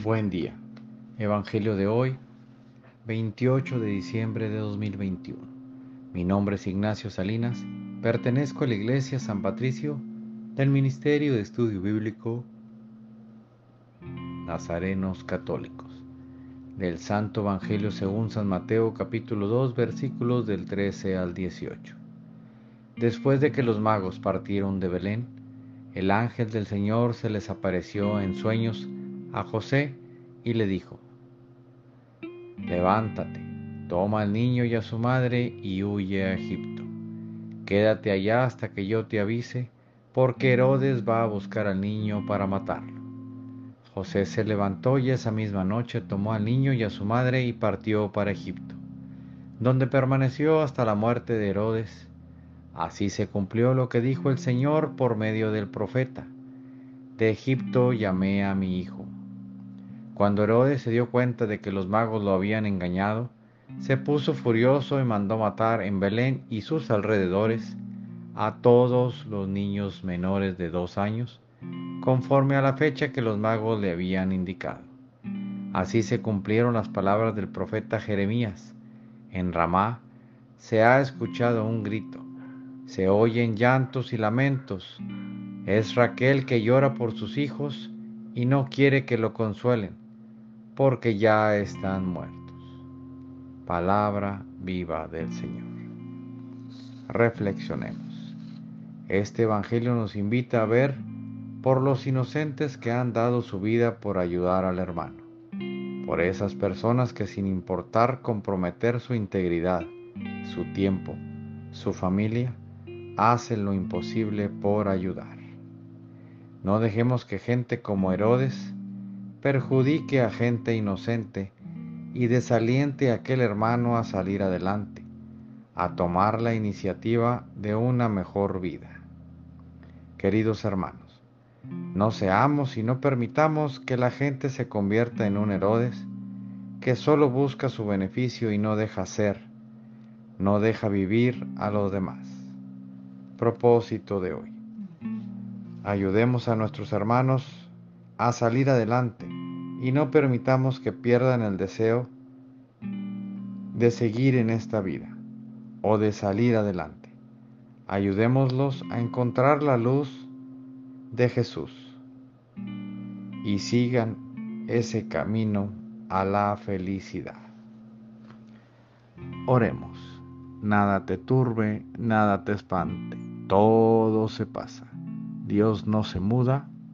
Buen día. Evangelio de hoy, 28 de diciembre de 2021. Mi nombre es Ignacio Salinas. Pertenezco a la Iglesia San Patricio del Ministerio de Estudio Bíblico Nazarenos Católicos. Del Santo Evangelio según San Mateo capítulo 2 versículos del 13 al 18. Después de que los magos partieron de Belén, el ángel del Señor se les apareció en sueños a José y le dijo, Levántate, toma al niño y a su madre y huye a Egipto. Quédate allá hasta que yo te avise, porque Herodes va a buscar al niño para matarlo. José se levantó y esa misma noche tomó al niño y a su madre y partió para Egipto, donde permaneció hasta la muerte de Herodes. Así se cumplió lo que dijo el Señor por medio del profeta. De Egipto llamé a mi hijo. Cuando Herodes se dio cuenta de que los magos lo habían engañado, se puso furioso y mandó matar en Belén y sus alrededores a todos los niños menores de dos años, conforme a la fecha que los magos le habían indicado. Así se cumplieron las palabras del profeta Jeremías. En Ramá se ha escuchado un grito, se oyen llantos y lamentos. Es Raquel que llora por sus hijos y no quiere que lo consuelen porque ya están muertos. Palabra viva del Señor. Reflexionemos. Este Evangelio nos invita a ver por los inocentes que han dado su vida por ayudar al hermano, por esas personas que sin importar comprometer su integridad, su tiempo, su familia, hacen lo imposible por ayudar. No dejemos que gente como Herodes perjudique a gente inocente y desaliente a aquel hermano a salir adelante, a tomar la iniciativa de una mejor vida. Queridos hermanos, no seamos y no permitamos que la gente se convierta en un Herodes que solo busca su beneficio y no deja ser, no deja vivir a los demás. Propósito de hoy. Ayudemos a nuestros hermanos a salir adelante y no permitamos que pierdan el deseo de seguir en esta vida o de salir adelante. Ayudémoslos a encontrar la luz de Jesús y sigan ese camino a la felicidad. Oremos. Nada te turbe, nada te espante, todo se pasa. Dios no se muda